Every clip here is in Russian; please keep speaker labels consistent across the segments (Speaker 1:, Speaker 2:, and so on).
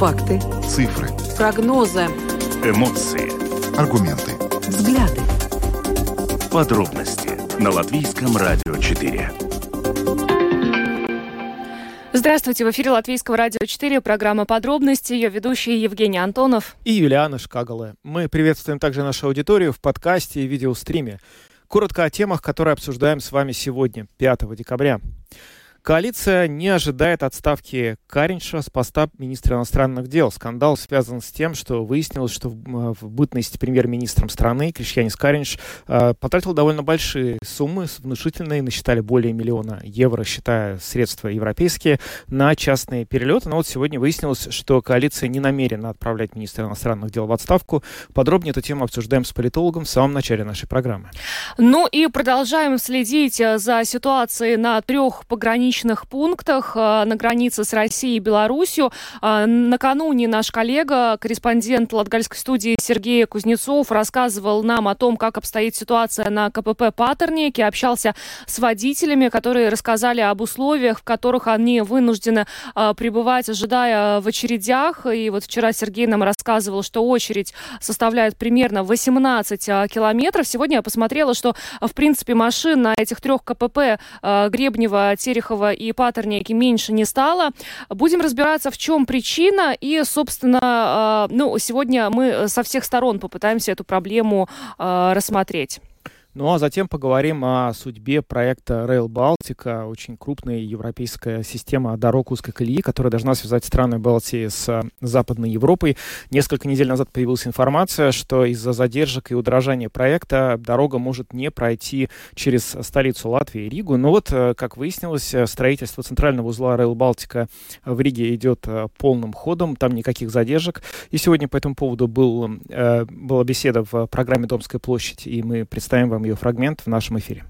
Speaker 1: Факты.
Speaker 2: Цифры.
Speaker 1: Прогнозы.
Speaker 3: Эмоции.
Speaker 2: Аргументы.
Speaker 1: Взгляды.
Speaker 3: Подробности на Латвийском радио 4.
Speaker 4: Здравствуйте, в эфире Латвийского радио 4, программа «Подробности», ее ведущие Евгений Антонов
Speaker 5: и Юлиана Шкагала. Мы приветствуем также нашу аудиторию в подкасте и видеостриме. Коротко о темах, которые обсуждаем с вами сегодня, 5 декабря. Коалиция не ожидает отставки Каринша с поста министра иностранных дел. Скандал связан с тем, что выяснилось, что в, в бытности премьер-министром страны Кришьянис Каринш э, потратил довольно большие суммы, внушительные, насчитали более миллиона евро, считая средства европейские, на частные перелеты. Но вот сегодня выяснилось, что коалиция не намерена отправлять министра иностранных дел в отставку. Подробнее эту тему обсуждаем с политологом в самом начале нашей программы.
Speaker 4: Ну и продолжаем следить э, за ситуацией на трех пограничных пограничных пунктах э, на границе с Россией и Беларусью. Э, накануне наш коллега, корреспондент Латгальской студии Сергей Кузнецов рассказывал нам о том, как обстоит ситуация на КПП Патернике, общался с водителями, которые рассказали об условиях, в которых они вынуждены э, пребывать, ожидая в очередях. И вот вчера Сергей нам рассказывал, что очередь составляет примерно 18 километров. Сегодня я посмотрела, что, в принципе, машин на этих трех КПП Гребнева, Терехова, Кириллова и Патерники меньше не стало. Будем разбираться, в чем причина. И, собственно, а, ну, сегодня мы со всех сторон попытаемся эту проблему а, рассмотреть.
Speaker 5: Ну а затем поговорим о судьбе проекта Rail Baltica, очень крупная европейская система дорог узкой колеи, которая должна связать страны Балтии с Западной Европой. Несколько недель назад появилась информация, что из-за задержек и удорожания проекта дорога может не пройти через столицу Латвии, Ригу. Но вот, э, как выяснилось, строительство центрального узла Rail Baltica в Риге идет э, полным ходом, там никаких задержек. И сегодня по этому поводу был, э, была беседа в программе «Домская площадь», и мы представим вам ее фрагмент в нашем эфире.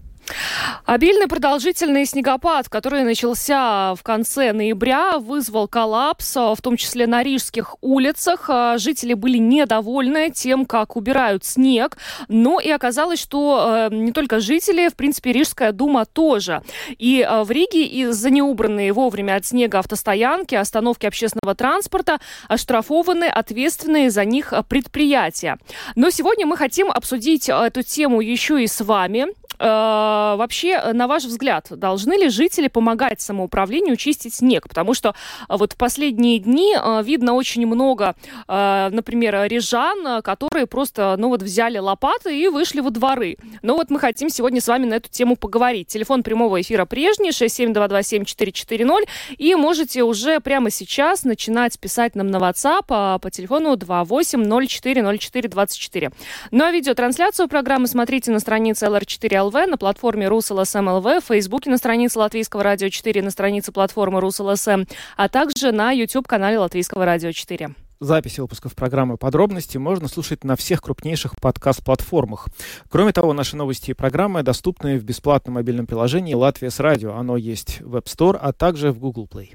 Speaker 4: Обильный продолжительный снегопад, который начался в конце ноября, вызвал коллапс, в том числе на рижских улицах. Жители были недовольны тем, как убирают снег, но и оказалось, что э, не только жители, в принципе, Рижская дума тоже. И э, в Риге из-за неубранные вовремя от снега автостоянки, остановки общественного транспорта оштрафованы ответственные за них предприятия. Но сегодня мы хотим обсудить эту тему еще и с вами. Э, вообще, на ваш взгляд, должны ли жители помогать самоуправлению чистить снег? Потому что э, вот в последние дни видно очень много, например, рижан, которые просто, ну вот, взяли лопаты и вышли во дворы. Ну вот мы хотим сегодня с вами на эту тему поговорить. Телефон прямого эфира прежний, 67227-440, и можете уже прямо сейчас начинать писать нам на WhatsApp по телефону 28040424. Ну а видеотрансляцию программы смотрите на странице LR4 ЛВ, на платформе РусЛСМ ЛВ, в Фейсбуке на странице Латвийского радио 4, на странице платформы РусЛСМ, а также на YouTube-канале Латвийского радио 4.
Speaker 5: Записи выпусков программы «Подробности» можно слушать на всех крупнейших подкаст-платформах. Кроме того, наши новости и программы доступны в бесплатном мобильном приложении «Латвия с радио». Оно есть в App Store, а также в Google Play.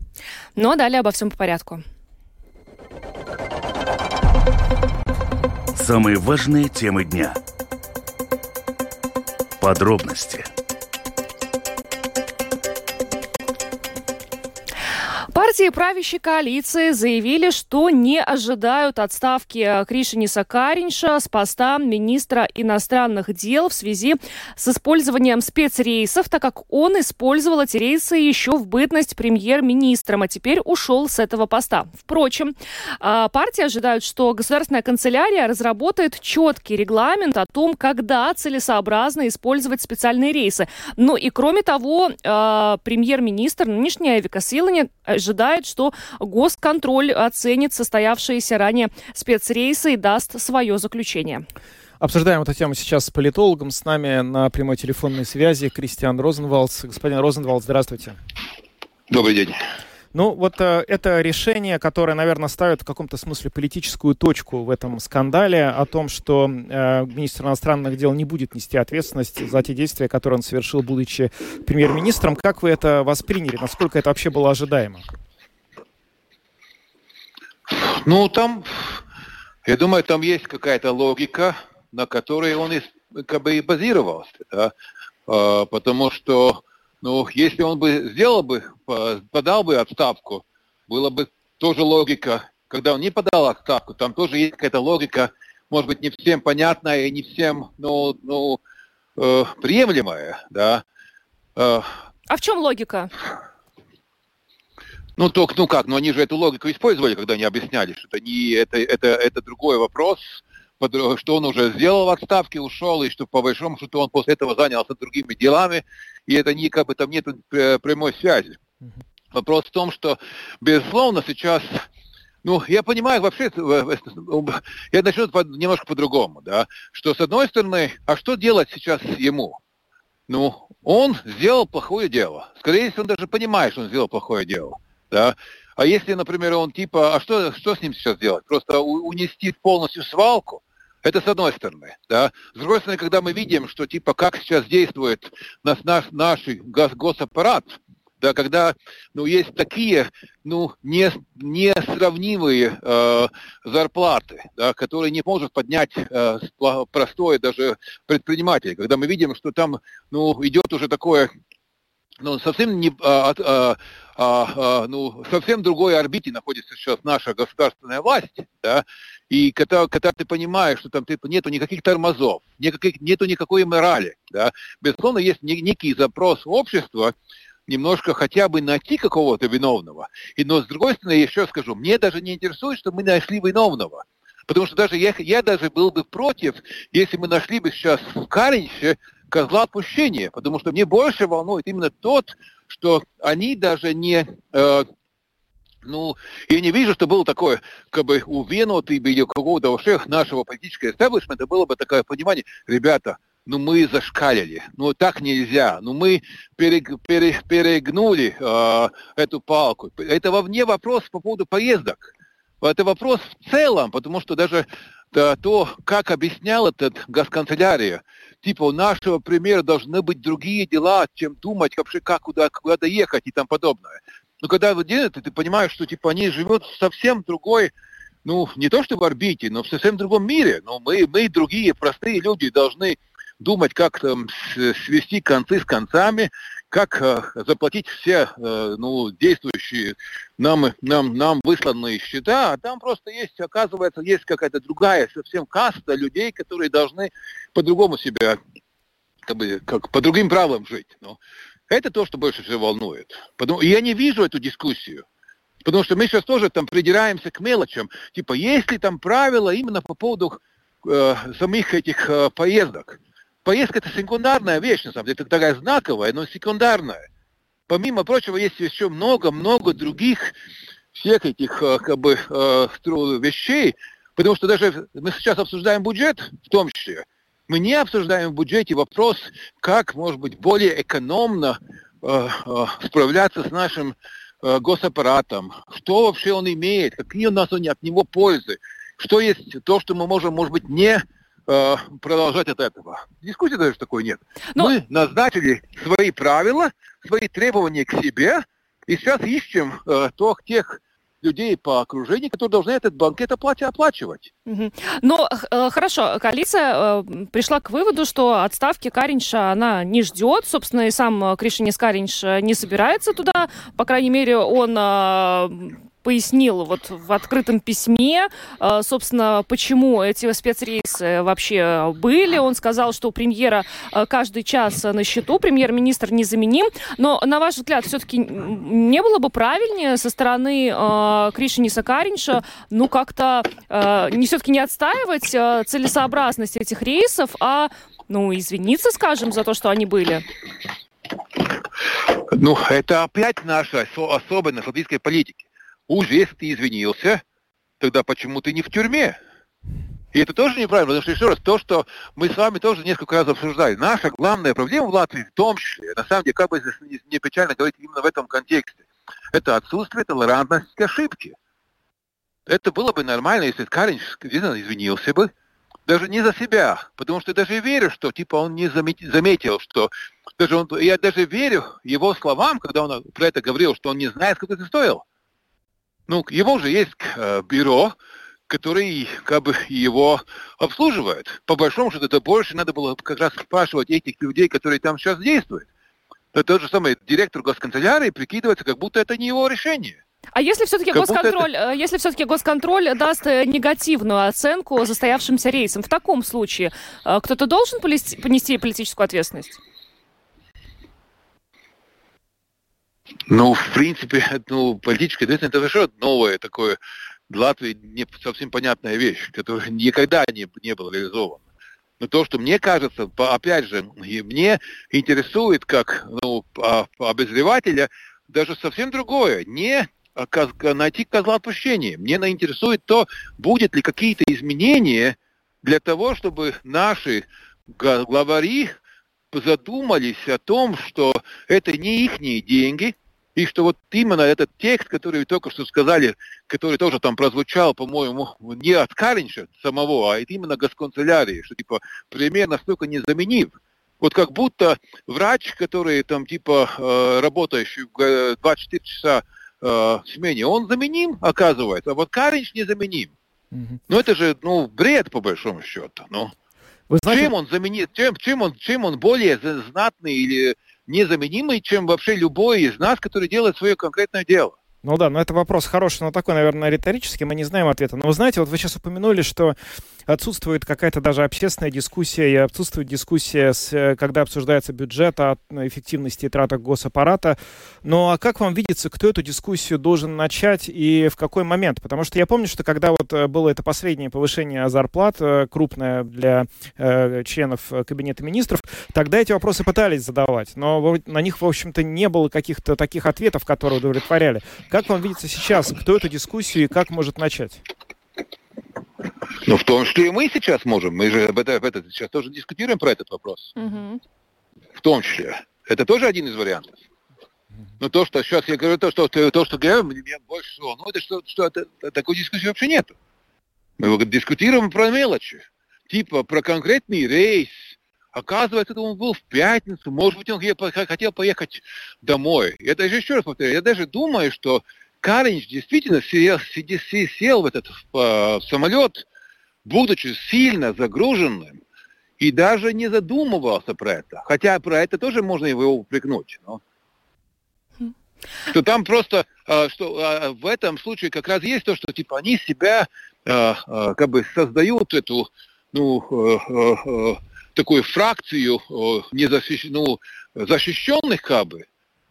Speaker 4: Ну а далее обо всем по порядку.
Speaker 3: Самые важные темы дня – Подробности –
Speaker 4: Партии правящей коалиции заявили, что не ожидают отставки Кришиниса Каринша с поста министра иностранных дел в связи с использованием спецрейсов, так как он использовал эти рейсы еще в бытность премьер-министром, а теперь ушел с этого поста. Впрочем, а, партии ожидают, что государственная канцелярия разработает четкий регламент о том, когда целесообразно использовать специальные рейсы. Ну и кроме того, а, премьер-министр нынешний Эвика Силани ожидает, что госконтроль оценит состоявшиеся ранее спецрейсы и даст свое заключение.
Speaker 5: Обсуждаем эту тему сейчас с политологом. С нами на прямой телефонной связи Кристиан Розенвалдс. Господин Розенвалдс, здравствуйте.
Speaker 6: Добрый день.
Speaker 5: Ну, вот э, это решение, которое, наверное, ставит в каком-то смысле политическую точку в этом скандале о том, что э, министр иностранных дел не будет нести ответственность за те действия, которые он совершил, будучи премьер-министром. Как вы это восприняли? Насколько это вообще было ожидаемо?
Speaker 6: Ну, там, я думаю, там есть какая-то логика, на которой он и, как бы и базировался. Да? А, потому что ну, если он бы сделал бы, подал бы отставку, была бы тоже логика когда он не подал отставку, там тоже есть какая-то логика, может быть, не всем понятная и не всем, ну, ну э, приемлемая, да.
Speaker 4: Э, а в чем логика?
Speaker 6: Ну, только, ну как, ну они же эту логику использовали, когда они объясняли, что это не, это, это, это другой вопрос, что он уже сделал в отставке, ушел, и что по большому счету он после этого занялся другими делами, и это не, как бы там нет прямой связи. Вопрос в том, что, безусловно, сейчас ну, я понимаю, вообще, я начну немножко по-другому, да, что с одной стороны, а что делать сейчас ему? Ну, он сделал плохое дело. Скорее всего, он даже понимает, что он сделал плохое дело, да. А если, например, он типа, а что, что с ним сейчас делать? Просто унести полностью свалку? Это с одной стороны, да. С другой стороны, когда мы видим, что типа как сейчас действует наш, наш, наш гос, госаппарат, да, когда ну, есть такие ну, не, несравнимые э, зарплаты, да, которые не может поднять э, простой даже предприниматель. Когда мы видим, что там ну, идет уже такое ну, совсем не, а, а, а, а, ну, совсем другой орбите находится сейчас наша государственная власть, да, и когда, когда ты понимаешь, что там типа, нету никаких тормозов, никаких, нету никакой морали, да, безусловно, есть некий запрос общества, немножко хотя бы найти какого-то виновного. И, но с другой стороны, я еще скажу, мне даже не интересует, что мы нашли виновного. Потому что даже я, я даже был бы против, если мы нашли бы сейчас в Каринче козла отпущения, потому что мне больше волнует именно тот, что они даже не... Э, ну, я не вижу, что было такое, как бы у Венуты или у какого-то вообще нашего политического истеблишмента было бы такое понимание, ребята, ну мы зашкалили, ну так нельзя, ну мы перег, пере, перегнули э, эту палку. Это вовне вопрос по поводу поездок. Это вопрос в целом, потому что даже да, то, как объяснял этот госканцелярия, типа у нашего примера должны быть другие дела, чем думать вообще, как куда, куда доехать и там подобное. Но когда вы делаете, ты понимаешь, что типа они живут в совсем другой ну, не то что в орбите, но в совсем другом мире. Но мы, мы другие простые люди должны думать, как там свести концы с концами, как э, заплатить все э, ну, действующие нам, нам, нам высланные счета, а там просто есть, оказывается, есть какая-то другая совсем каста людей, которые должны по-другому себя, как бы, как, по другим правилам жить. Ну, это то, что больше всего волнует. Потому, я не вижу эту дискуссию. Потому что мы сейчас тоже там придираемся к мелочам. Типа, есть ли там правила именно по поводу э, самих этих э, поездок? Поездка это секундарная вещь, на самом деле, это такая знаковая, но секундарная. Помимо прочего, есть еще много-много других всех этих э, как бы э, вещей, потому что даже мы сейчас обсуждаем бюджет в том числе. Мы не обсуждаем в бюджете вопрос, как, может быть, более экономно э, справляться с нашим госаппаратом, что вообще он имеет, какие у нас от него пользы, что есть то, что мы можем, может быть, не э, продолжать от этого. Дискуссии даже такой нет. Но... Мы назначили свои правила, свои требования к себе, и сейчас ищем э, то, тех людей по окружению, которые должны этот банкет оплате оплачивать.
Speaker 4: Угу. Ну, э, хорошо, коалиция э, пришла к выводу, что отставки Каринша она не ждет. Собственно, и сам Кришинис Каринш не собирается туда. По крайней мере, он э, пояснил вот в открытом письме, э, собственно, почему эти спецрейсы вообще были. Он сказал, что у премьера э, каждый час на счету, премьер-министр незаменим. Но, на ваш взгляд, все-таки не было бы правильнее со стороны э, Кришиниса Каринша, ну, как-то э, не все-таки не отстаивать целесообразность этих рейсов, а, ну, извиниться, скажем, за то, что они были?
Speaker 6: Ну, это опять наша особенность латвийской политики. Уж если ты извинился, тогда почему ты не в тюрьме? И это тоже неправильно, потому что, еще раз, то, что мы с вами тоже несколько раз обсуждали, наша главная проблема в Латвии, в том числе, на самом деле, как бы не печально говорить именно в этом контексте, это отсутствие толерантности к ошибке. Это было бы нормально, если Каринч извинился бы, даже не за себя, потому что я даже верю, что типа он не заметил, что даже он, я даже верю его словам, когда он про это говорил, что он не знает, сколько это стоило. Ну, его же есть э, бюро, который как бы его обслуживает. По большому счету, это больше надо было как раз спрашивать этих людей, которые там сейчас действуют. Но тот же самый директор госканцелярии прикидывается, как будто это не его решение.
Speaker 4: А если все-таки госконтроль, это... если все-таки госконтроль даст негативную оценку застоявшимся рейсам, в таком случае кто-то должен понести политическую ответственность?
Speaker 6: Ну, в принципе, ну, политическая ответственность это совершенно новое такое для Латвии не совсем понятная вещь, которая никогда не, не была реализована. Но то, что мне кажется, опять же, мне интересует как ну, обозревателя даже совсем другое. Не найти козла отпущения. Мне интересует то, будет ли какие-то изменения для того, чтобы наши главари задумались о том, что это не их деньги, и что вот именно этот текст, который вы только что сказали, который тоже там прозвучал, по-моему, не от Каринча самого, а именно госканцелярии, что типа пример настолько незаменим. Вот как будто врач, который там типа э, работающий 24 часа э, в смене, он заменим, оказывается, а вот Каринч незаменим. Mm-hmm. Ну это же, ну, бред по большому счету. Ну. Вы знаете... Чем он заменит, чем, чем, он, чем он более знатный или незаменимый, чем вообще любой из нас, который делает свое конкретное дело.
Speaker 5: Ну да, но это вопрос хороший, но такой, наверное, риторический, мы не знаем ответа. Но вы знаете, вот вы сейчас упомянули, что отсутствует какая-то даже общественная дискуссия, и отсутствует дискуссия, с, э, когда обсуждается бюджет о эффективности и госаппарата. Ну а как вам видится, кто эту дискуссию должен начать и в какой момент? Потому что я помню, что когда вот э, было это последнее повышение зарплат, э, крупное для э, членов Кабинета министров, тогда эти вопросы пытались задавать, но на них, в общем-то, не было каких-то таких ответов, которые удовлетворяли. Как вам видится сейчас, кто эту дискуссию и как может начать?
Speaker 6: Ну, в том, что и мы сейчас можем. Мы же об этом, об этом сейчас тоже дискутируем про этот вопрос. Угу. В том числе. Это тоже один из вариантов. Но то, что сейчас я говорю, то, что, то, что говорю, меня больше всего, ну, это что, что это, такой дискуссии вообще нет. Мы дискутируем про мелочи. Типа про конкретный рейс. Оказывается, он был в пятницу. Может быть, он хотел поехать домой. Я даже еще раз повторяю, я даже думаю, что Каринч действительно сел, сел в этот в, в самолет, будучи сильно загруженным, и даже не задумывался про это. Хотя про это тоже можно его упрекнуть. Но... Что там просто, а, что а, в этом случае как раз есть то, что типа они себя как бы создают эту, ну, такую фракцию незащищ... ну, защищенных как бы,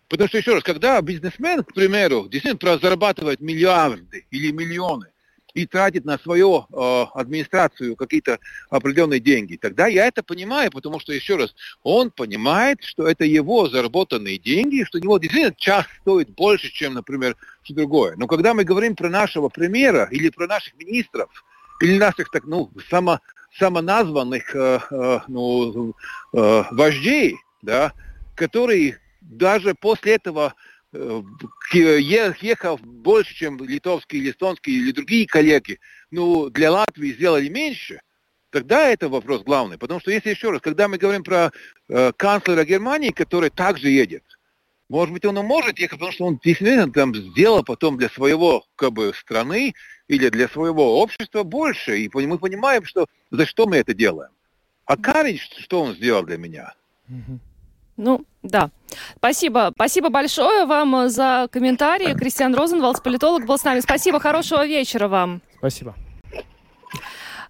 Speaker 6: Потому что, еще раз, когда бизнесмен, к примеру, действительно зарабатывает миллиарды или миллионы и тратит на свою э, администрацию какие-то определенные деньги, тогда я это понимаю, потому что, еще раз, он понимает, что это его заработанные деньги, что у него действительно час стоит больше, чем, например, что другое. Но когда мы говорим про нашего премьера или про наших министров, или наших так, ну, само, самоназванных э, э, ну, э, вождей, да, которые даже после этого ехав больше, чем литовские, или эстонские или другие коллеги, ну, для Латвии сделали меньше, тогда это вопрос главный. Потому что, если еще раз, когда мы говорим про э, канцлера Германии, который также едет, может быть, он и может ехать, потому что он действительно там сделал потом для своего как бы, страны или для своего общества больше. И мы понимаем, что за что мы это делаем. А Карич, что он сделал для меня?
Speaker 4: Ну, да. Спасибо. Спасибо большое вам за комментарии. Кристиан Розенвалдс, политолог, был с нами. Спасибо. Хорошего вечера вам.
Speaker 5: Спасибо.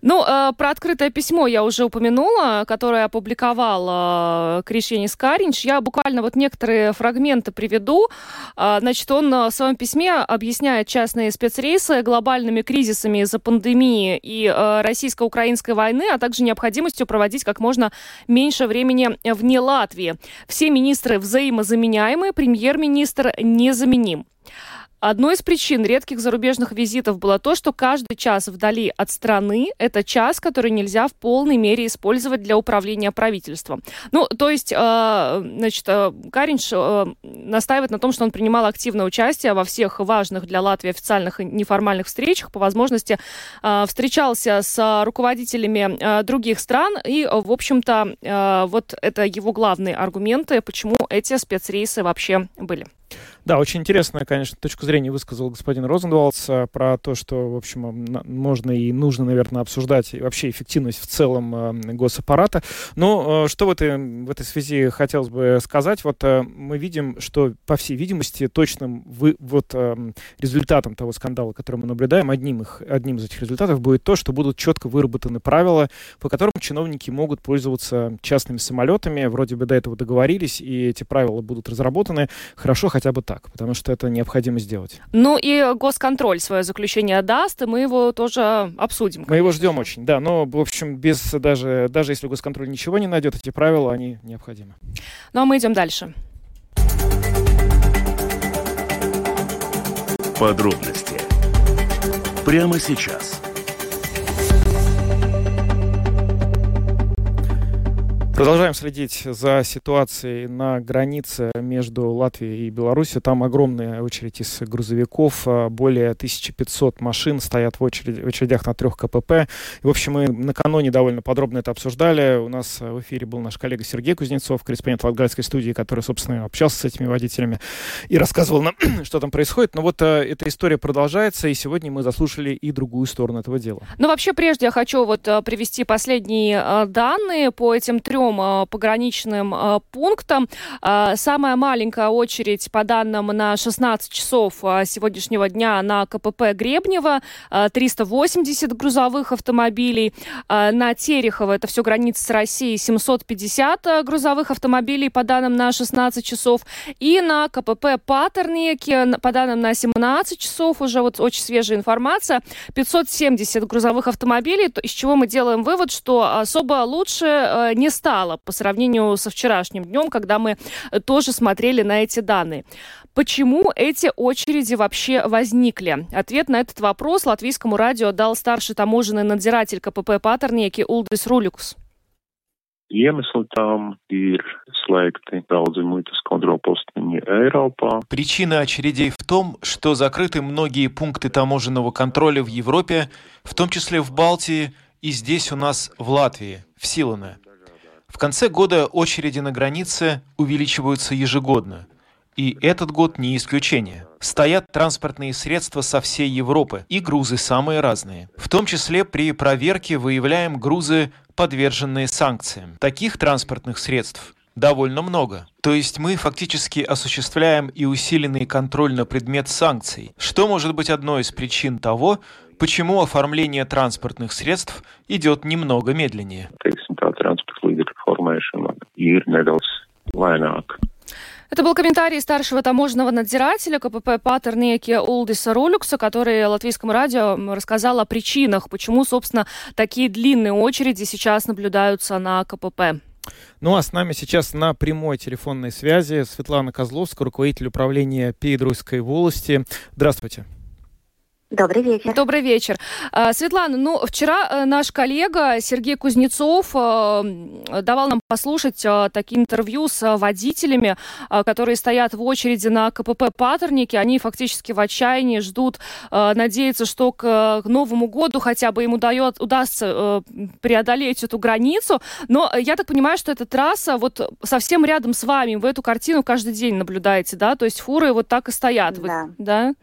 Speaker 4: Ну, э, про открытое письмо я уже упомянула, которое опубликовал э, Кришенис Каринч. Я буквально вот некоторые фрагменты приведу. Э, значит, он в своем письме объясняет частные спецрейсы глобальными кризисами из-за пандемии и э, российско-украинской войны, а также необходимостью проводить как можно меньше времени вне Латвии. Все министры взаимозаменяемые, премьер-министр незаменим. Одной из причин редких зарубежных визитов было то, что каждый час вдали от страны – это час, который нельзя в полной мере использовать для управления правительством. Ну, то есть, э, значит, э, Каринч э, настаивает на том, что он принимал активное участие во всех важных для Латвии официальных и неформальных встречах, по возможности встречался с руководителями других стран, и, в общем-то, вот это его главные аргументы, почему эти спецрейсы вообще были.
Speaker 5: Да, очень интересная, конечно, точку зрения высказал господин Розенвалдс про то, что, в общем, можно и нужно, наверное, обсуждать вообще эффективность в целом э, госаппарата. Но э, что в этой, в этой связи хотелось бы сказать? Вот э, мы видим, что, по всей видимости, точным вы, вот, результатом того скандала, который мы наблюдаем, одним, их, одним из этих результатов будет то, что будут четко выработаны правила, по которым чиновники могут пользоваться частными самолетами. Вроде бы до этого договорились, и эти правила будут разработаны. Хорошо хотя бы так так, потому что это необходимо сделать.
Speaker 4: Ну и госконтроль свое заключение даст, и мы его тоже обсудим.
Speaker 5: Конечно. Мы его ждем очень, да, но, в общем, без даже, даже если госконтроль ничего не найдет, эти правила, они необходимы.
Speaker 4: Ну а мы идем дальше.
Speaker 3: Подробности прямо сейчас.
Speaker 5: Продолжаем следить за ситуацией на границе между Латвией и Беларусью. Там огромная очередь из грузовиков. А, более 1500 машин стоят в, очередь, в очередях на трех КПП. И, в общем, мы накануне довольно подробно это обсуждали. У нас в эфире был наш коллега Сергей Кузнецов, корреспондент Латгальской студии, который, собственно, общался с этими водителями и рассказывал нам, что там происходит. Но вот а, эта история продолжается, и сегодня мы заслушали и другую сторону этого дела.
Speaker 4: Ну, вообще, прежде я хочу вот а, привести последние данные по этим трем трем а, пограничным а, пунктам. А, самая маленькая очередь, по данным на 16 часов сегодняшнего дня на КПП Гребнева, 380 грузовых автомобилей. На Терехово, это все граница с Россией, 750 грузовых автомобилей, по данным на 16 часов. И на КПП Патернеке, по данным на 17 часов, уже вот очень свежая информация, 570 грузовых автомобилей, из чего мы делаем вывод, что особо лучше не стало стало по сравнению со вчерашним днем, когда мы э, тоже смотрели на эти данные. Почему эти очереди вообще возникли? Ответ на этот вопрос латвийскому радио дал старший таможенный надзиратель КПП Патернеки Улдис Руликус.
Speaker 2: Причина очередей в том, что закрыты многие пункты таможенного контроля в Европе, в том числе в Балтии и здесь у нас в Латвии, в Силане. В конце года очереди на границе увеличиваются ежегодно. И этот год не исключение. Стоят транспортные средства со всей Европы, и грузы самые разные. В том числе при проверке выявляем грузы, подверженные санкциям. Таких транспортных средств довольно много. То есть мы фактически осуществляем и усиленный контроль на предмет санкций, что может быть одной из причин того, почему оформление транспортных средств идет немного медленнее
Speaker 1: формēšana ir nedaudz lēnāka.
Speaker 4: Это был комментарий старшего таможенного надзирателя КПП Патернеки Улдиса Ролюкса, который латвийскому радио рассказал о причинах, почему, собственно, такие длинные очереди сейчас наблюдаются на КПП.
Speaker 5: Ну а с нами сейчас на прямой телефонной связи Светлана Козловская, руководитель управления Пейдруйской волости. Здравствуйте.
Speaker 7: Добрый вечер.
Speaker 4: Добрый вечер. А, Светлана, ну, вчера э, наш коллега Сергей Кузнецов э, давал нам послушать э, такие интервью с водителями, которые стоят в очереди на КПП «Патерники». Они фактически в отчаянии ждут, надеются, что к Новому году хотя бы им удает, удастся преодолеть эту границу. Но я так понимаю, что эта трасса вот совсем рядом с вами. Вы эту картину каждый день наблюдаете, да? То есть фуры вот так и стоят.
Speaker 7: Да.
Speaker 4: Вы, да?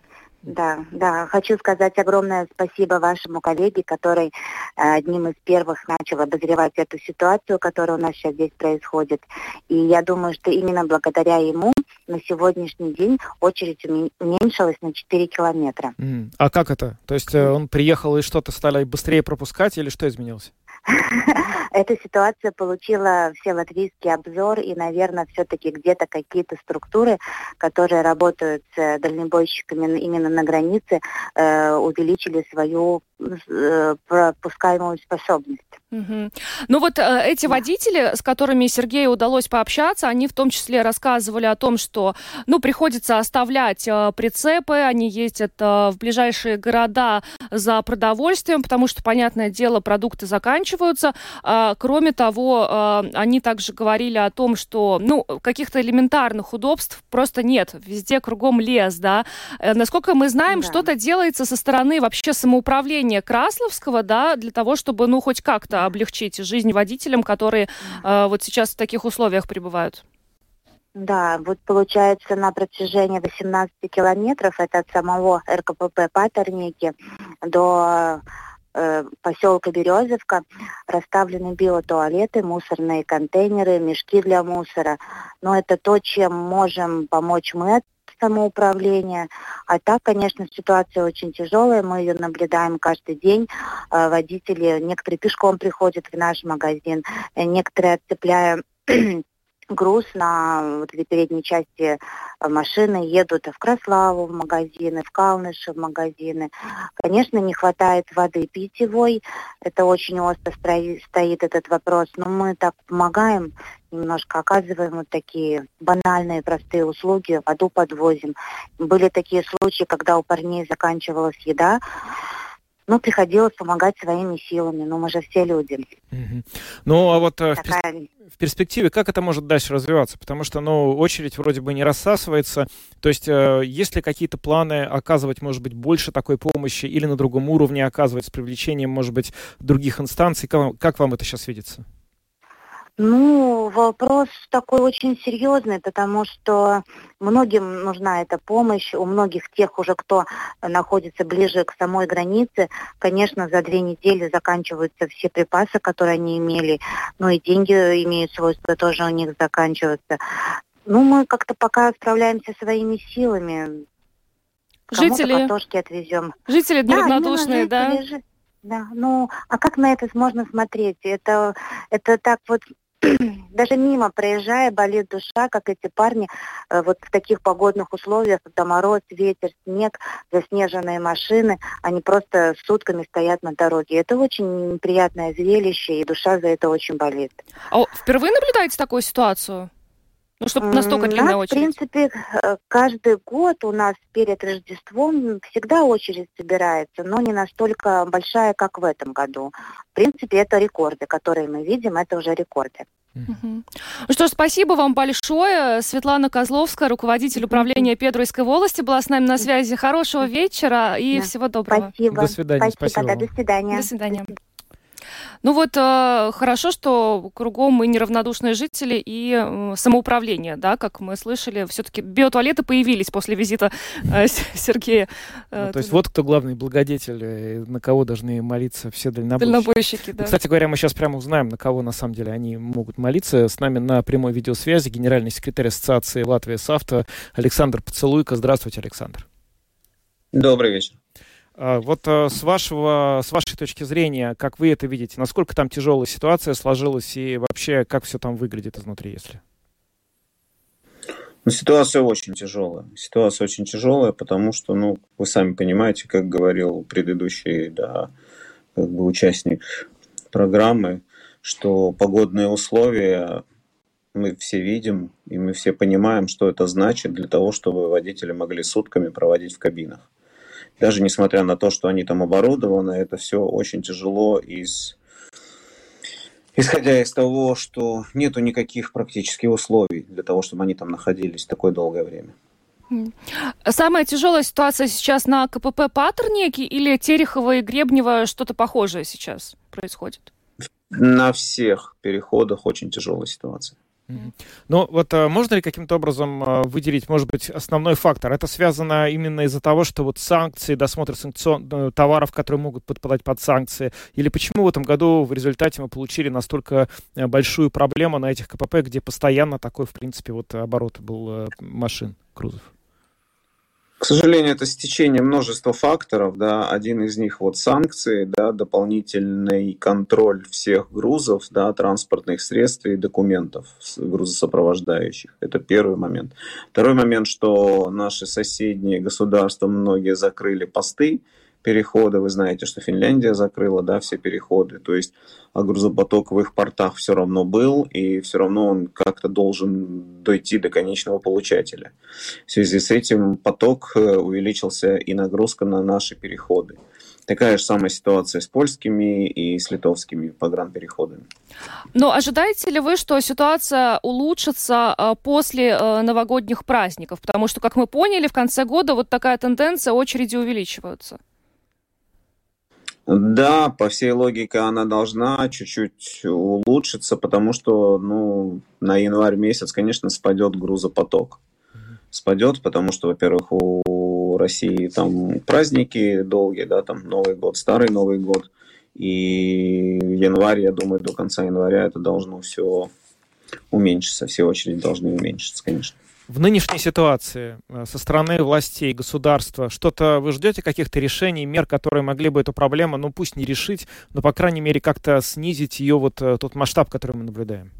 Speaker 7: Да, да. Хочу сказать огромное спасибо вашему коллеге, который э, одним из первых начал обозревать эту ситуацию, которая у нас сейчас здесь происходит. И я думаю, что именно благодаря ему на сегодняшний день очередь уменьшилась на 4 километра.
Speaker 5: А как это? То есть э, он приехал и что-то стали быстрее пропускать или что изменилось?
Speaker 7: Эта ситуация получила все латвийский обзор, и, наверное, все-таки где-то какие-то структуры, которые работают с дальнобойщиками именно на границе, э, увеличили свою э, пропускаемую способность.
Speaker 4: Угу. Ну вот э, эти водители, с которыми Сергею удалось пообщаться, они в том числе рассказывали о том, что ну, приходится оставлять э, прицепы, они ездят э, в ближайшие города за продовольствием, потому что, понятное дело, продукты заканчиваются. Э, кроме того, э, они также говорили о том, что ну, каких-то элементарных удобств просто нет. Везде кругом лес, да. Э, насколько мы знаем, да. что-то делается со стороны вообще самоуправления Красловского, да, для того, чтобы, ну, хоть как-то облегчить жизнь водителям, которые э, вот сейчас в таких условиях пребывают?
Speaker 7: Да, вот получается на протяжении 18 километров, это от самого РКПП Патерники до э, поселка Березовка, расставлены биотуалеты, мусорные контейнеры, мешки для мусора. Но это то, чем можем помочь мы от самоуправления. А так, конечно, ситуация очень тяжелая, мы ее наблюдаем каждый день. Э, водители, некоторые пешком приходят в наш магазин, э, некоторые отцепляя груз на вот этой передней части э, машины, едут в Краславу в магазины, в Калныши в магазины. Конечно, не хватает воды питьевой, это очень остро стоит этот вопрос, но мы так помогаем, немножко оказываем вот такие банальные, простые услуги, воду подвозим. Были такие случаи, когда у парней заканчивалась еда, ну, приходилось помогать своими силами, но мы же все люди.
Speaker 5: Угу. Ну, а вот э, Такая... в, перспективе как это может дальше развиваться? Потому что, ну, очередь вроде бы не рассасывается. То есть, э, есть ли какие-то планы оказывать, может быть, больше такой помощи или на другом уровне оказывать с привлечением, может быть, других инстанций? Как, как вам это сейчас видится?
Speaker 7: Ну, вопрос такой очень серьезный, потому что многим нужна эта помощь. У многих тех уже, кто находится ближе к самой границе, конечно, за две недели заканчиваются все припасы, которые они имели. Ну и деньги имеют свойство тоже у них заканчиваться. Ну, мы как-то пока справляемся своими силами.
Speaker 4: Жители...
Speaker 7: картошки отвезем.
Speaker 4: Жители неравнодушные, да?
Speaker 7: Жители, да? Да, ну, а как на это можно смотреть? Это, это так вот даже мимо проезжая, болит душа, как эти парни э, вот в таких погодных условиях, когда мороз, ветер, снег, заснеженные машины, они просто сутками стоят на дороге. Это очень неприятное зрелище, и душа за это очень болит.
Speaker 4: А впервые наблюдаете такую ситуацию? Ну, чтобы настолько длинная
Speaker 7: очередь. В принципе, э, каждый год у нас перед Рождеством всегда очередь собирается, но не настолько большая, как в этом году. В принципе, это рекорды, которые мы видим, это уже рекорды.
Speaker 4: Угу. Ну что ж, спасибо вам большое. Светлана Козловская, руководитель управления Педруйской волости, была с нами на связи. Хорошего вечера и да. всего доброго.
Speaker 7: Спасибо.
Speaker 5: До свидания.
Speaker 7: Спасибо.
Speaker 5: спасибо.
Speaker 7: Да, до свидания.
Speaker 4: До свидания. Ну вот э, хорошо, что кругом мы неравнодушные жители и э, самоуправление, да, как мы слышали, все-таки биотуалеты появились после визита э, Сергея.
Speaker 5: Э, ну, то есть вот кто главный благодетель, э, на кого должны молиться все дальнобойщики.
Speaker 4: Дальнобойщики, да.
Speaker 5: Кстати говоря, мы сейчас прямо узнаем, на кого на самом деле они могут молиться. С нами на прямой видеосвязи генеральный секретарь Ассоциации Латвии САФТА Александр Поцелуйко. Здравствуйте, Александр.
Speaker 8: Добрый вечер.
Speaker 5: А, вот э, с, вашего, с вашей точки зрения, как вы это видите, насколько там тяжелая ситуация сложилась и вообще как все там выглядит изнутри, если?
Speaker 8: Ну, ситуация очень тяжелая. Ситуация очень тяжелая, потому что, ну, вы сами понимаете, как говорил предыдущий да, как бы участник программы, что погодные условия мы все видим, и мы все понимаем, что это значит для того, чтобы водители могли сутками проводить в кабинах даже несмотря на то, что они там оборудованы, это все очень тяжело из исходя из того, что нету никаких практически условий для того, чтобы они там находились такое долгое время.
Speaker 4: Самая тяжелая ситуация сейчас на КПП Патернеки или Терехова и Гребнева что-то похожее сейчас происходит?
Speaker 8: На всех переходах очень тяжелая ситуация.
Speaker 5: Ну, вот а, можно ли каким-то образом а, выделить, может быть, основной фактор? Это связано именно из-за того, что вот санкции, досмотр санкцион... Э, товаров, которые могут подпадать под санкции? Или почему в этом году в результате мы получили настолько э, большую проблему на этих КПП, где постоянно такой, в принципе, вот оборот был машин, грузов?
Speaker 8: К сожалению, это стечение множества факторов. Да. Один из них вот санкции, да, дополнительный контроль всех грузов, да, транспортных средств и документов грузосопровождающих. Это первый момент. Второй момент, что наши соседние государства многие закрыли посты, переходы. Вы знаете, что Финляндия закрыла да, все переходы. То есть а грузопоток в их портах все равно был, и все равно он как-то должен дойти до конечного получателя. В связи с этим поток э, увеличился и нагрузка на наши переходы. Такая же самая ситуация с польскими и с литовскими погранпереходами.
Speaker 4: Но ожидаете ли вы, что ситуация улучшится э, после э, новогодних праздников? Потому что, как мы поняли, в конце года вот такая тенденция, очереди увеличиваются.
Speaker 8: Да, по всей логике она должна чуть-чуть улучшиться, потому что ну, на январь месяц, конечно, спадет грузопоток. Спадет, потому что, во-первых, у России там праздники долгие, да, там Новый год, Старый Новый год. И январь, я думаю, до конца января это должно все уменьшиться, все очереди должны уменьшиться, конечно.
Speaker 5: В нынешней ситуации э, со стороны властей, государства, что-то вы ждете каких-то решений, мер, которые могли бы эту проблему, ну пусть не решить, но по крайней мере как-то снизить ее вот э, тот масштаб, который мы наблюдаем?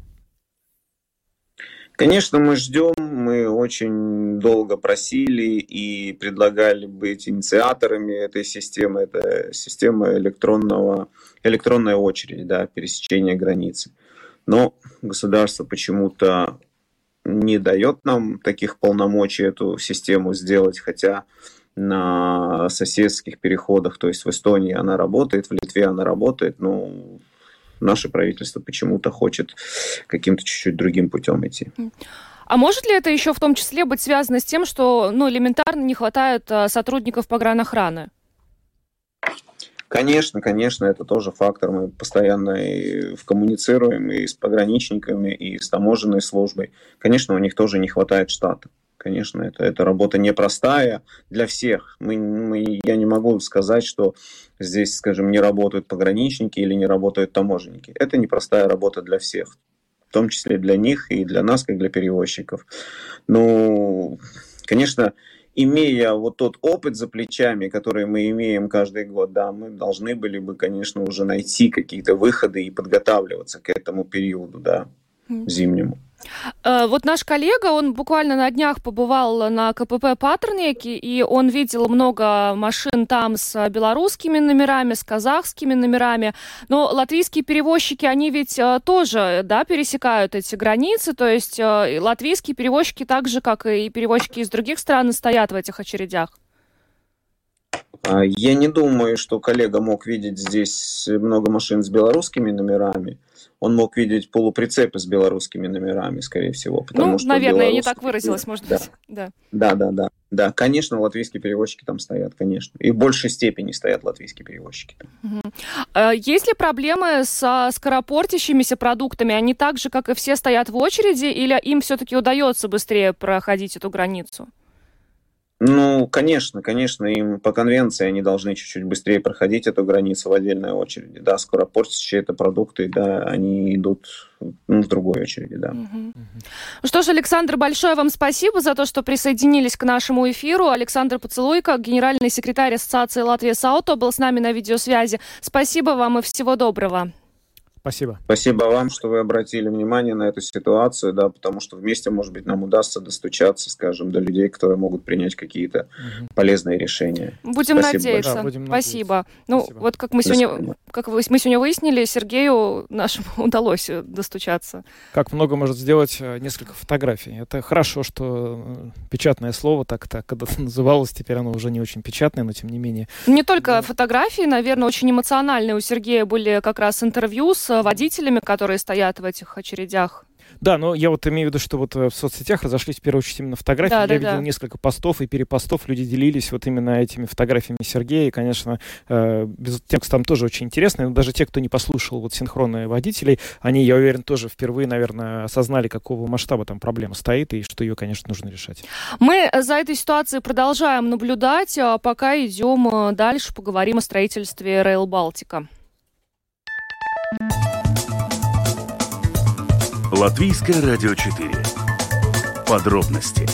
Speaker 8: Конечно, мы ждем, мы очень долго просили и предлагали быть инициаторами этой системы. Это система электронного, электронная очередь, да, пересечения границы. Но государство почему-то не дает нам таких полномочий эту систему сделать, хотя на соседских переходах, то есть в Эстонии она работает, в Литве она работает, но наше правительство почему-то хочет каким-то чуть-чуть другим путем идти.
Speaker 4: А может ли это еще в том числе быть связано с тем, что ну, элементарно не хватает а, сотрудников погранохраны?
Speaker 8: Конечно, конечно, это тоже фактор. Мы постоянно и коммуницируем и с пограничниками, и с таможенной службой. Конечно, у них тоже не хватает штата. Конечно, это, это работа непростая для всех. Мы, мы, я не могу сказать, что здесь, скажем, не работают пограничники или не работают таможенники. Это непростая работа для всех, в том числе для них и для нас, как для перевозчиков. Ну, конечно, имея вот тот опыт за плечами, который мы имеем каждый год, да, мы должны были бы, конечно, уже найти какие-то выходы и подготавливаться к этому периоду, да, зимнему.
Speaker 4: Э, вот наш коллега, он буквально на днях побывал на КПП Патерники, и он видел много машин там с белорусскими номерами, с казахскими номерами. Но латвийские перевозчики, они ведь э, тоже, да, пересекают эти границы, то есть э, латвийские перевозчики так же, как и перевозчики из других стран, стоят в этих очередях.
Speaker 8: А, я не думаю, что коллега мог видеть здесь много машин с белорусскими номерами он мог видеть полуприцепы с белорусскими номерами, скорее всего.
Speaker 4: Потому ну, что наверное, я не так выразилась, может
Speaker 8: да.
Speaker 4: быть.
Speaker 8: Да. да, да, да. Да, конечно, латвийские перевозчики там стоят, конечно. И в большей степени стоят латвийские перевозчики.
Speaker 4: Угу. Есть ли проблемы со скоропортящимися продуктами? Они так же, как и все, стоят в очереди, или им все-таки удается быстрее проходить эту границу?
Speaker 8: Ну, конечно, конечно, им по конвенции они должны чуть-чуть быстрее проходить эту границу в отдельной очереди. Да, скоро портящие это продукты, да, они идут ну, в другой очереди, да. Угу.
Speaker 4: Ну что ж, Александр, большое вам спасибо за то, что присоединились к нашему эфиру. Александр Поцелуйко, генеральный секретарь Ассоциации Латвии САУТО, был с нами на видеосвязи. Спасибо вам и всего доброго.
Speaker 5: Спасибо.
Speaker 8: Спасибо вам, что вы обратили внимание на эту ситуацию, да, потому что вместе, может быть, нам удастся достучаться, скажем, до людей, которые могут принять какие-то угу. полезные решения.
Speaker 4: Будем Спасибо надеяться. Да, будем Спасибо. Надеяться. Ну, Спасибо. вот как мы сегодня, как мы сегодня выяснили, Сергею нашему удалось достучаться.
Speaker 5: Как много может сделать э, несколько фотографий. Это хорошо, что э, печатное слово так, так когда-то называлось, теперь оно уже не очень печатное, но тем не менее.
Speaker 4: Не только да. фотографии, наверное, очень эмоциональные у Сергея были как раз интервью с водителями, которые стоят в этих очередях.
Speaker 5: Да, но я вот имею в виду, что вот э, в соцсетях разошлись в первую очередь именно фотографии. Да, я да, видел да. несколько постов и перепостов, люди делились вот именно этими фотографиями Сергея. И, конечно, э, текст там тоже очень интересный. Но даже те, кто не послушал вот синхронные водителей, они, я уверен, тоже впервые, наверное, осознали, какого масштаба там проблема стоит и что ее, конечно, нужно решать.
Speaker 4: Мы за этой ситуацией продолжаем наблюдать, а пока идем э, дальше, поговорим о строительстве Rail Балтика.
Speaker 3: Латвийское радио 4. Подробности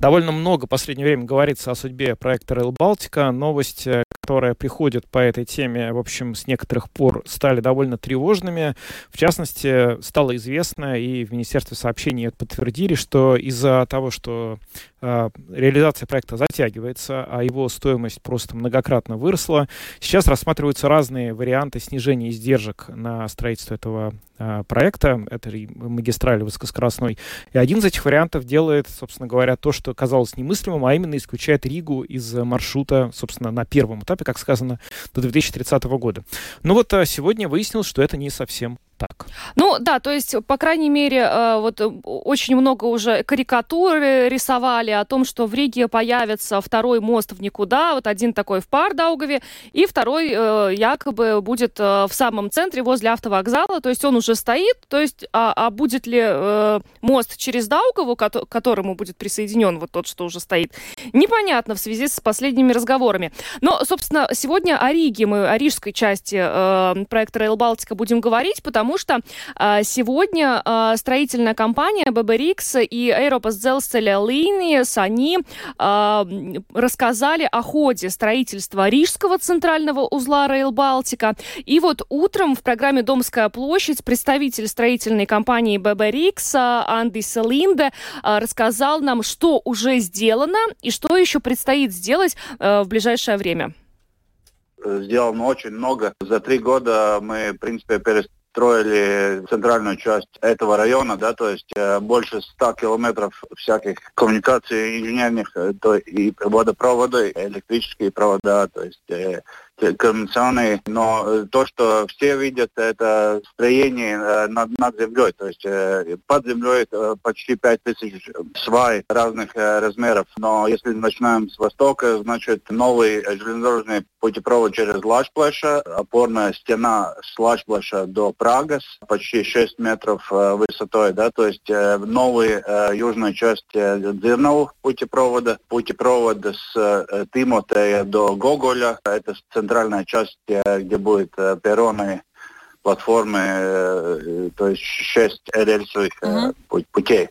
Speaker 5: Довольно много в последнее время говорится о судьбе проекта Rail Балтика. Новость, э, которая приходит по этой теме, в общем, с некоторых пор стали довольно тревожными. В частности, стало известно, и в Министерстве сообщений подтвердили, что из-за того, что реализация проекта затягивается, а его стоимость просто многократно выросла, сейчас рассматриваются разные варианты снижения издержек на строительство этого э, проекта, этой магистрали высокоскоростной. И один из этих вариантов делает, собственно говоря, то, что казалось немыслимым, а именно исключает Ригу из маршрута, собственно, на первом этапе, как сказано, до 2030 года. Но вот а, сегодня выяснилось, что это не совсем так.
Speaker 4: Ну да, то есть, по крайней мере, э, вот очень много уже карикатур рисовали о том, что в Риге появится второй мост в никуда, вот один такой в Пардаугове, и второй якобы будет в самом центре возле автовокзала, то есть он уже стоит, то есть, а, а будет ли мост через Даугаву, к которому будет присоединен вот тот, что уже стоит, непонятно в связи с последними разговорами. Но, собственно, сегодня о Риге, мы о рижской части э, проекта Rail Балтика будем говорить, потому что э, сегодня э, строительная компания BBRX и Līnijas, они э, рассказали о ходе строительства Рижского центрального узла Rail Балтика. И вот утром в программе «Домская площадь» представитель строительной компании BBRX Анди Селинде э, рассказал нам, что уже сделано и что еще предстоит сделать э, в ближайшее время
Speaker 9: сделано очень много. За три года мы, в принципе, перестроили центральную часть этого района, да, то есть э, больше 100 километров всяких коммуникаций инженерных, э, то и водопроводы, электрические провода, то есть э, конвенционные, но э, то, что все видят, это строение э, над, над землей, то есть э, под землей почти 5000 свай разных размеров. Но если начинаем с востока, значит новый железнодорожный путепровод через Лашплеша, опорная стена с Лашплеша до Прагас, почти 6 метров высотой, да, то есть новая южная часть Дзирнау путепровода, путепровод с Тимотея до Гоголя, это центр центральная часть, где будет э, перроны, платформы, э, то есть шесть рельсовых mm-hmm. путей.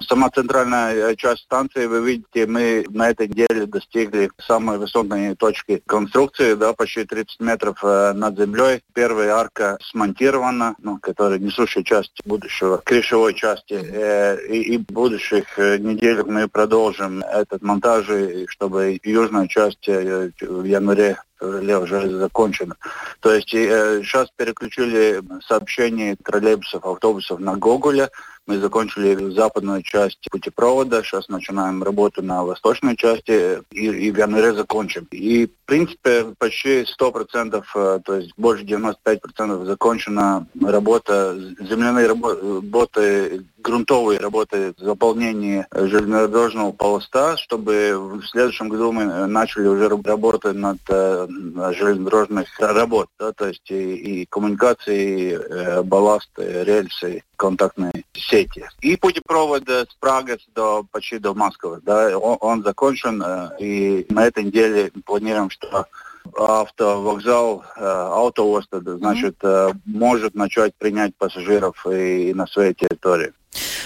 Speaker 9: Сама центральная часть станции, вы видите, мы на этой неделе достигли самой высокой точки конструкции, да, почти 30 метров э, над землей. Первая арка смонтирована, ну, которая несущая часть будущего, крышевой части. Э, и, и в будущих э, неделях мы продолжим этот монтаж, чтобы южная часть э, в январе феврале уже закончена. То есть э, сейчас переключили сообщение троллейбусов, автобусов на Гоголя. Мы закончили западную часть путепровода, сейчас начинаем работу на восточной части и, и в январе закончим. И, в принципе, почти 100%, э, то есть больше 95% закончена работа, земляные работы, грунтовые работы, заполнение железнодорожного полоста, чтобы в следующем году мы начали уже работать над э, железнодорожных работ, да, то есть и, и коммуникации, и, э, балласты, рельсы, контактные сети. И путепровод с Праги до, почти до Москвы, да, он, он закончен, и на этой неделе планируем, что автовокзал, автовоз, значит, э, может начать принять пассажиров и, и на своей территории.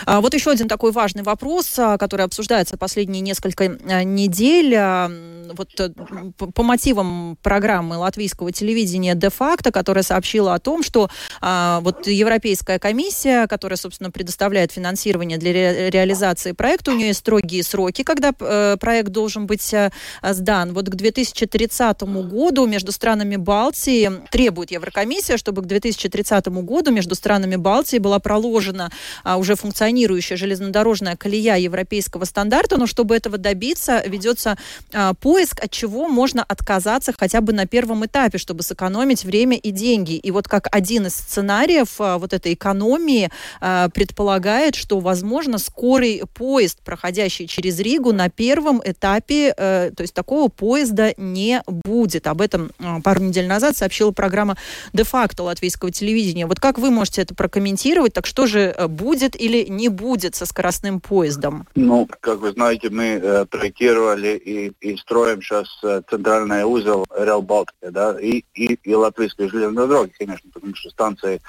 Speaker 10: А вот еще один такой важный вопрос, а, который обсуждается последние несколько э, недель. А, вот э, по мотивам программы латвийского телевидения «Де-факто», которая сообщила о том, что а, вот Европейская комиссия, которая, собственно, предоставляет финансирование для ре реализации проекта, у нее есть строгие сроки, когда э, проект должен быть э, сдан. Вот к 2030 году между странами Балтии требует Еврокомиссия, чтобы к 2030 году между странами Балтии была проложена а, уже функционирующая железнодорожная колея европейского стандарта, но чтобы этого добиться, ведется а, поиск, от чего можно отказаться хотя бы на первом этапе, чтобы сэкономить время и деньги. И вот как один из сценариев а, вот этой экономии а, предполагает, что, возможно, скорый поезд, проходящий через Ригу, на первом этапе, э, то есть такого поезда не будет. Об этом пару недель назад сообщила программа «Де-факто» латвийского телевидения. Вот как вы можете это прокомментировать? Так что же э, будет или не будет со скоростным поездом?
Speaker 9: Ну, как вы знаете, мы э, проектировали и, и строим сейчас э, центральный узел Реал Балтики, да, и, и, и латвийские железные дороги, конечно, потому что станции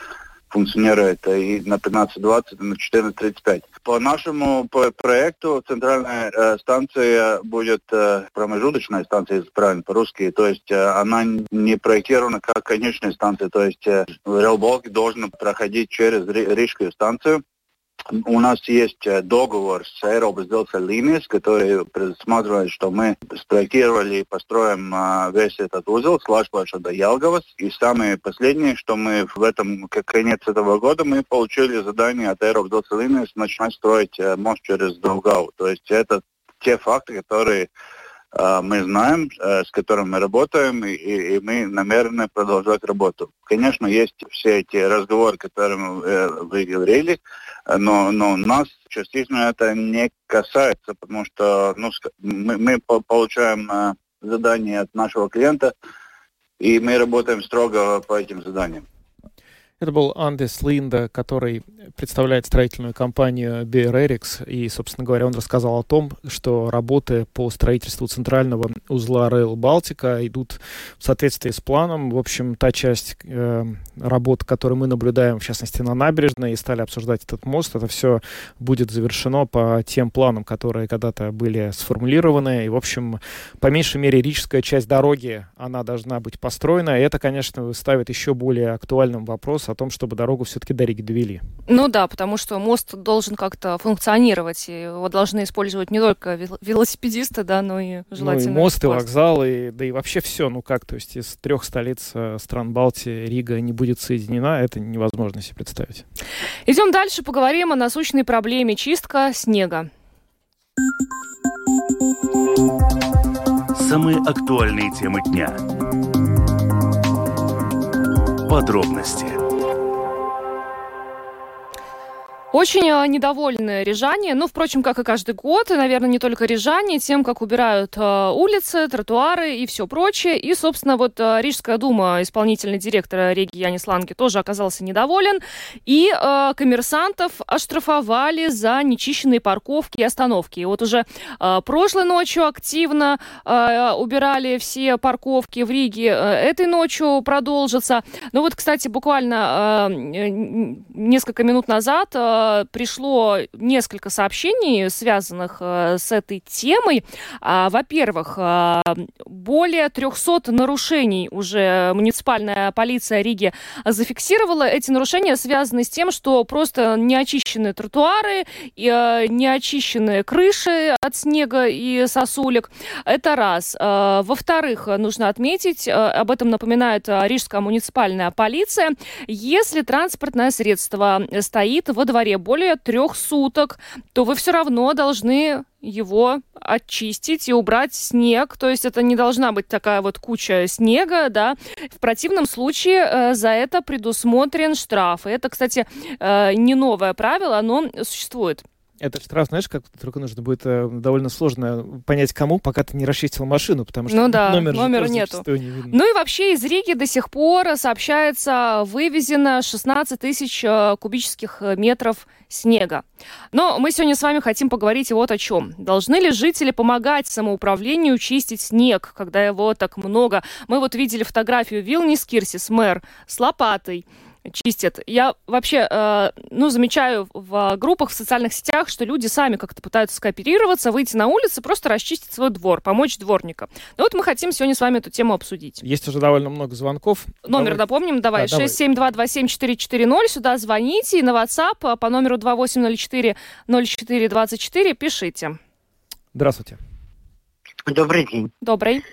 Speaker 9: функционирует и на 15.20, и на 14.35. По нашему проекту центральная э, станция будет э, промежуточная станция, правильно по-русски, то есть э, она не проектирована как конечная станция, то есть э, Реал Балтик должен проходить через Рижскую станцию, у нас есть э, договор с Aerobus Delta Linies, который предусматривает, что мы спроектировали и построим а, весь этот узел с Лашплаша до Ялговас. И самое последнее, что мы в этом, как конец этого года, мы получили задание от Aerobus Delta Linies начать строить э, мост через Долгау. То есть это те факты, которые э, мы знаем, э, с которым мы работаем, и, и мы намерены продолжать работу. Конечно, есть все эти разговоры, которые э, вы говорили, но, но нас частично это не касается, потому что ну, мы, мы получаем э, задание от нашего клиента, и мы работаем строго по этим заданиям.
Speaker 5: Это был Андес Линда, который представляет строительную компанию BRRX. И, собственно говоря, он рассказал о том, что работы по строительству центрального узла Rail Балтика идут в соответствии с планом. В общем, та часть э, работ, которую мы наблюдаем, в частности, на набережной, и стали обсуждать этот мост, это все будет завершено по тем планам, которые когда-то были сформулированы. И, в общем, по меньшей мере, рижская часть дороги, она должна быть построена. И это, конечно, ставит еще более актуальным вопрос о том, чтобы дорогу все-таки до Риги довели.
Speaker 4: Ну да, потому что мост должен как-то функционировать, и его должны использовать не только велосипедисты, да, но и желательно...
Speaker 5: Ну и мост, и вокзал, и, да и вообще все, ну как, то есть из трех столиц э, стран Балтии Рига не будет соединена, это невозможно себе представить.
Speaker 4: Идем дальше, поговорим о насущной проблеме чистка снега.
Speaker 3: Самые актуальные темы дня. Подробности
Speaker 4: Очень э, недовольны рижане, ну, впрочем, как и каждый год, и, наверное, не только рижане, тем, как убирают э, улицы, тротуары и все прочее. И, собственно, вот э, Рижская дума, исполнительный директор Реги Янис Ланге тоже оказался недоволен. И э, коммерсантов оштрафовали за нечищенные парковки и остановки. И вот уже э, прошлой ночью активно э, убирали все парковки в Риге. Этой ночью продолжится. Ну вот, кстати, буквально э, несколько минут назад э, Э, пришло несколько сообщений, связанных э, с этой темой. А, во-первых, э, более 300 нарушений уже муниципальная полиция Риги зафиксировала. Эти нарушения связаны с тем, что просто неочищенные тротуары, неочищенные крыши от снега и сосулек. Это раз. Во-вторых, нужно отметить, об этом напоминает Рижская муниципальная полиция, если транспортное средство стоит во дворе дворе более трех суток, то вы все равно должны его очистить и убрать снег. То есть это не должна быть такая вот куча снега, да. В противном случае э, за это предусмотрен штраф. И это, кстати, э, не новое правило, оно существует.
Speaker 5: Это штраф, знаешь, как только нужно будет э, довольно сложно понять, кому, пока ты не расчистил машину, потому что
Speaker 4: ну, да, номер номера нету. Не видно. Ну и вообще из Риги до сих пор сообщается вывезено 16 тысяч э, кубических э, метров снега. Но мы сегодня с вами хотим поговорить вот о чем. Должны ли жители помогать самоуправлению чистить снег, когда его так много? Мы вот видели фотографию Вилнис Кирсис, мэр, с лопатой чистят. Я вообще, э, ну, замечаю в группах в социальных сетях, что люди сами как-то пытаются скооперироваться, выйти на улицу, просто расчистить свой двор, помочь дворникам. Ну вот мы хотим сегодня с вами эту тему обсудить.
Speaker 5: Есть уже довольно много звонков.
Speaker 4: Номер давай. напомним, давай, да, 67227-440, сюда звоните, и на WhatsApp а, по номеру 2804-0424 пишите.
Speaker 5: Здравствуйте.
Speaker 11: Добрый день.
Speaker 4: Добрый.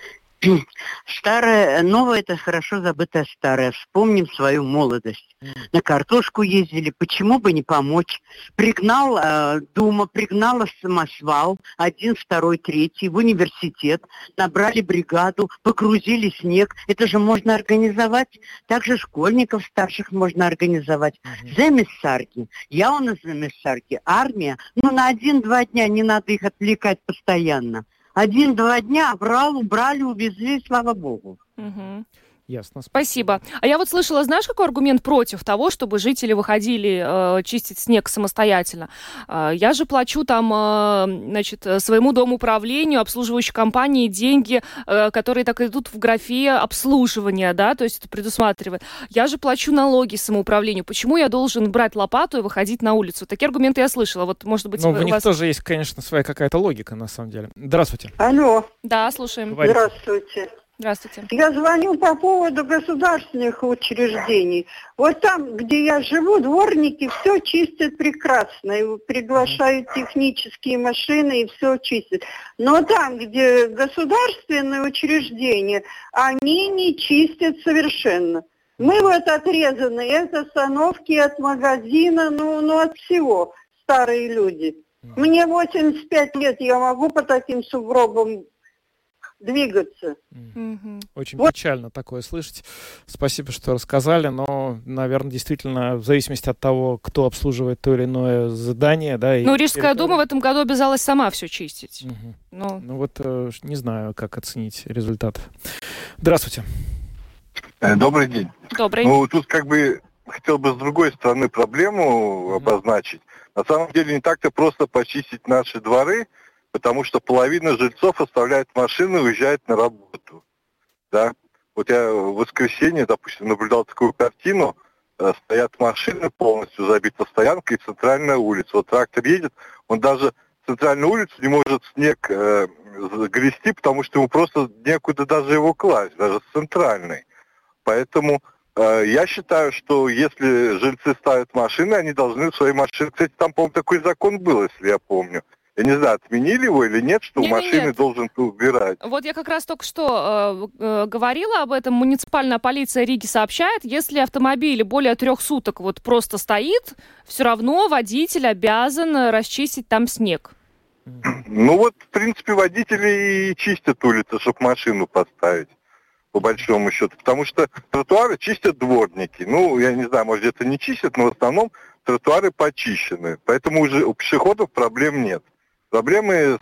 Speaker 11: Старое, новое это хорошо забытое старое. Вспомним свою молодость. На картошку ездили, почему бы не помочь? Пригнал э, Дума, пригнала самосвал, один, второй, третий, в университет, набрали бригаду, погрузили снег. Это же можно организовать. Также школьников старших можно организовать. Земиссарки. Я у нас земиссарки. Армия. Ну, на один-два дня не надо их отвлекать постоянно. Один-два дня брал, убрали, увезли, слава богу.
Speaker 4: Угу. Ясно. Спасибо. А я вот слышала, знаешь, какой аргумент против того, чтобы жители выходили э, чистить снег самостоятельно? Э, я же плачу там, э, значит, своему дому управлению, обслуживающей компании деньги, э, которые так идут в графе обслуживания, да, то есть это предусматривает. Я же плачу налоги самоуправлению. Почему я должен брать лопату и выходить на улицу? Такие аргументы я слышала. Вот, может быть,
Speaker 5: Ну, в них вас... тоже есть, конечно, своя какая-то логика, на самом деле. Здравствуйте.
Speaker 12: Алло.
Speaker 4: Да, слушаем.
Speaker 12: Говорите. Здравствуйте.
Speaker 4: Здравствуйте.
Speaker 12: Я звоню по поводу государственных учреждений. Вот там, где я живу, дворники все чистят прекрасно. И приглашают технические машины и все чистят. Но там, где государственные учреждения, они не чистят совершенно. Мы вот отрезаны от остановки, от магазина, ну, ну от всего, старые люди. Мне 85 лет, я могу по таким сугробам двигаться.
Speaker 5: Очень вот. печально такое слышать. Спасибо, что рассказали, но, наверное, действительно, в зависимости от того, кто обслуживает то или иное задание, да.
Speaker 4: Ну, Рижская дума в этом году обязалась сама все чистить. Угу.
Speaker 5: Но... Ну вот э, не знаю, как оценить результат. Здравствуйте.
Speaker 13: Э, добрый день.
Speaker 4: Добрый.
Speaker 13: Ну, тут как бы хотел бы с другой стороны проблему обозначить. На самом деле не так-то просто почистить наши дворы, потому что половина жильцов оставляет машины и уезжает на работу. Да? Вот я в воскресенье, допустим, наблюдал такую картину, э, стоят машины полностью забита стоянкой и центральная улица. Вот трактор едет, он даже центральную улицу не может снег э, грести, потому что ему просто некуда даже его класть, даже с центральной. Поэтому э, я считаю, что если жильцы ставят машины, они должны свои машины... Кстати, там, по-моему, такой закон был, если я помню. Я не знаю, отменили его или нет, что нет, машины нет. должен ты убирать.
Speaker 4: Вот я как раз только что э, э, говорила об этом. Муниципальная полиция Риги сообщает, если автомобиль более трех суток вот просто стоит, все равно водитель обязан расчистить там снег.
Speaker 13: Ну вот, в принципе, водители и чистят улицы, чтобы машину поставить по большому счету. Потому что тротуары чистят дворники. Ну, я не знаю, может, где-то не чистят, но в основном тротуары почищены. Поэтому уже у пешеходов проблем нет. Проблемы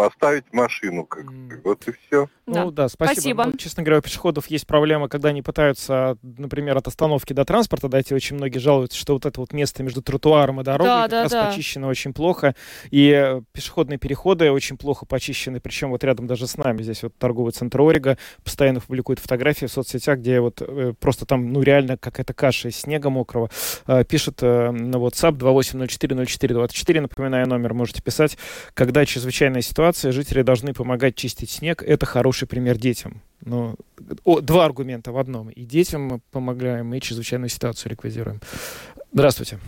Speaker 13: оставить машину. Как mm. Вот и все.
Speaker 5: Ну да, спасибо. спасибо. Ну, честно говоря, у пешеходов есть проблема, когда они пытаются, например, от остановки до транспорта дойти. Очень многие жалуются, что вот это вот место между тротуаром и дорогой да, как да, раз да. почищено очень плохо. И э, пешеходные переходы очень плохо почищены. Причем вот рядом даже с нами здесь вот торговый центр Орига постоянно публикует фотографии в соцсетях, где вот э, просто там, ну реально какая-то каша из снега мокрого. Э, пишет на WhatsApp 28040424, напоминаю номер, можете писать. Когда чрезвычайная ситуация, жители должны помогать чистить снег. Это хороший пример детям. Но, о, два аргумента в одном. И детям мы помогаем, и чрезвычайную ситуацию ликвидируем. Здравствуйте.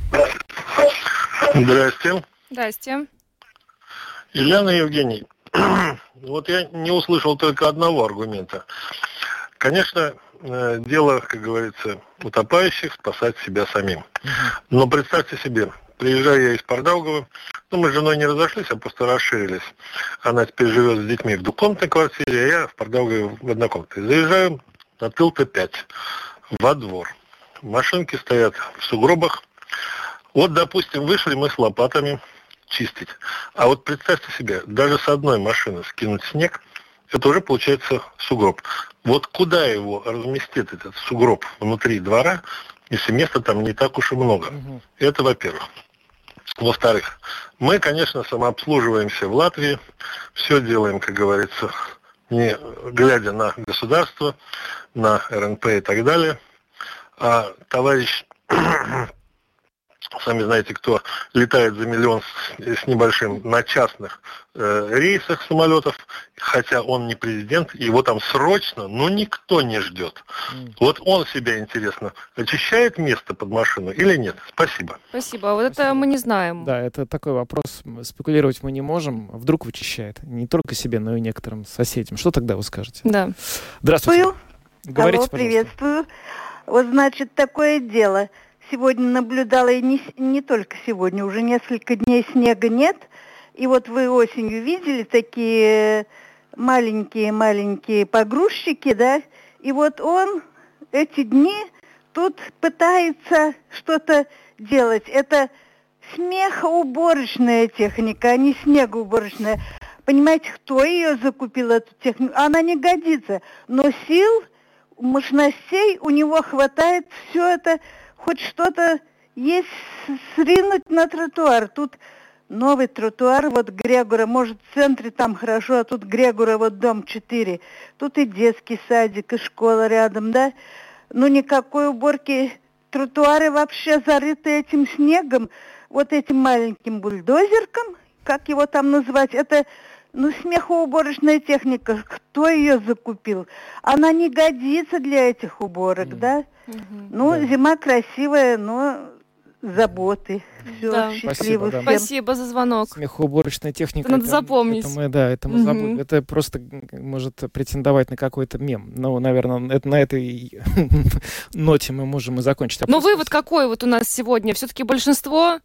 Speaker 14: Здрасте.
Speaker 4: Здрасте.
Speaker 14: Елена Евгений. вот я не услышал только одного аргумента. Конечно, э, дело, как говорится, утопающих спасать себя самим. Но представьте себе, приезжаю я из Пардаугова, ну, мы с женой не разошлись, а просто расширились. Она теперь живет с детьми в двухкомнатной квартире, а я в Пардаугове в однокомнатной. Заезжаю на Тыл-Т5, во двор. Машинки стоят в сугробах. Вот, допустим, вышли мы с лопатами чистить. А вот представьте себе, даже с одной машины скинуть снег, это уже получается сугроб. Вот куда его разместит этот сугроб внутри двора, если места там не так уж и много. Угу. Это во-первых. Во-вторых, мы, конечно, самообслуживаемся в Латвии, все делаем, как говорится, не глядя на государство, на РНП и так далее. А товарищ сами знаете, кто летает за миллион с, с небольшим на частных э, рейсах самолетов, хотя он не президент, его там срочно, но никто не ждет. Mm. Вот он себя, интересно, очищает место под машину или нет? Спасибо.
Speaker 4: Спасибо. А вот Спасибо. это мы не знаем.
Speaker 5: Да, это такой вопрос. Спекулировать мы не можем. Вдруг вычищает. Не только себе, но и некоторым соседям. Что тогда вы скажете?
Speaker 4: Да.
Speaker 5: Здравствуйте.
Speaker 15: Говорите, Алло, приветствую. Вот, значит, такое дело – сегодня наблюдала, и не, не только сегодня, уже несколько дней снега нет. И вот вы осенью видели такие маленькие-маленькие погрузчики, да, и вот он эти дни тут пытается что-то делать. Это смехоуборочная техника, а не снегоуборочная. Понимаете, кто ее закупил, эту технику? Она не годится. Но сил, мощностей у него хватает все это хоть что-то есть сринуть на тротуар. Тут новый тротуар, вот Грегора, может, в центре там хорошо, а тут Грегора, вот дом 4. Тут и детский садик, и школа рядом, да? Ну, никакой уборки. Тротуары вообще зарыты этим снегом, вот этим маленьким бульдозерком, как его там называть, это ну, смехоуборочная техника, кто ее закупил? Она не годится для этих уборок, mm. да? Ну, да. зима красивая, но заботы. Все, да. счастливо
Speaker 4: Спасибо, да. Спасибо за звонок.
Speaker 5: Смехоуборочная техника.
Speaker 4: Надо это, запомнить.
Speaker 5: Это мы, да, это мы угу. забудем. Это просто может претендовать на какой-то мем. Ну, наверное, это, на этой ноте мы можем и закончить.
Speaker 4: А Но вывод какой вот у нас сегодня? Все-таки большинство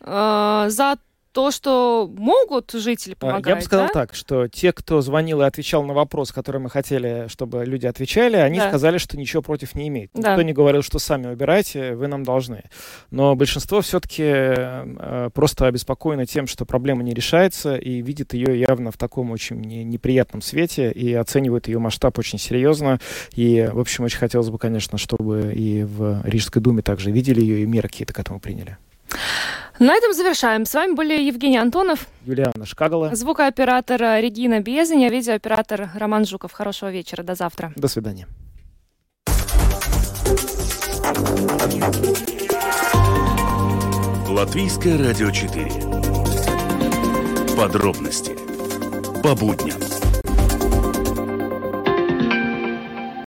Speaker 4: э, за то, что могут жители помогать,
Speaker 5: Я бы сказал
Speaker 4: да?
Speaker 5: так, что те, кто звонил и отвечал на вопрос, который мы хотели, чтобы люди отвечали, они
Speaker 4: Да.
Speaker 5: сказали, что ничего против не имеют.
Speaker 4: Да.
Speaker 5: Никто не говорил, что сами убирайте, вы нам должны. Но большинство все-таки э, просто обеспокоено тем, что проблема не решается, и видит ее явно в таком очень не- неприятном свете, и оценивает ее масштаб очень серьезно. И, в общем, очень хотелось бы, конечно, чтобы и в Рижской думе также видели ее, и меры какие-то к этому приняли.
Speaker 4: На этом завершаем. С вами были Евгений Антонов,
Speaker 5: Юлиана Шкагала.
Speaker 4: звукооператор Регина Безеня, видеооператор Роман Жуков. Хорошего вечера. До завтра.
Speaker 5: До свидания.
Speaker 3: Латвийское радио 4. Подробности по будням.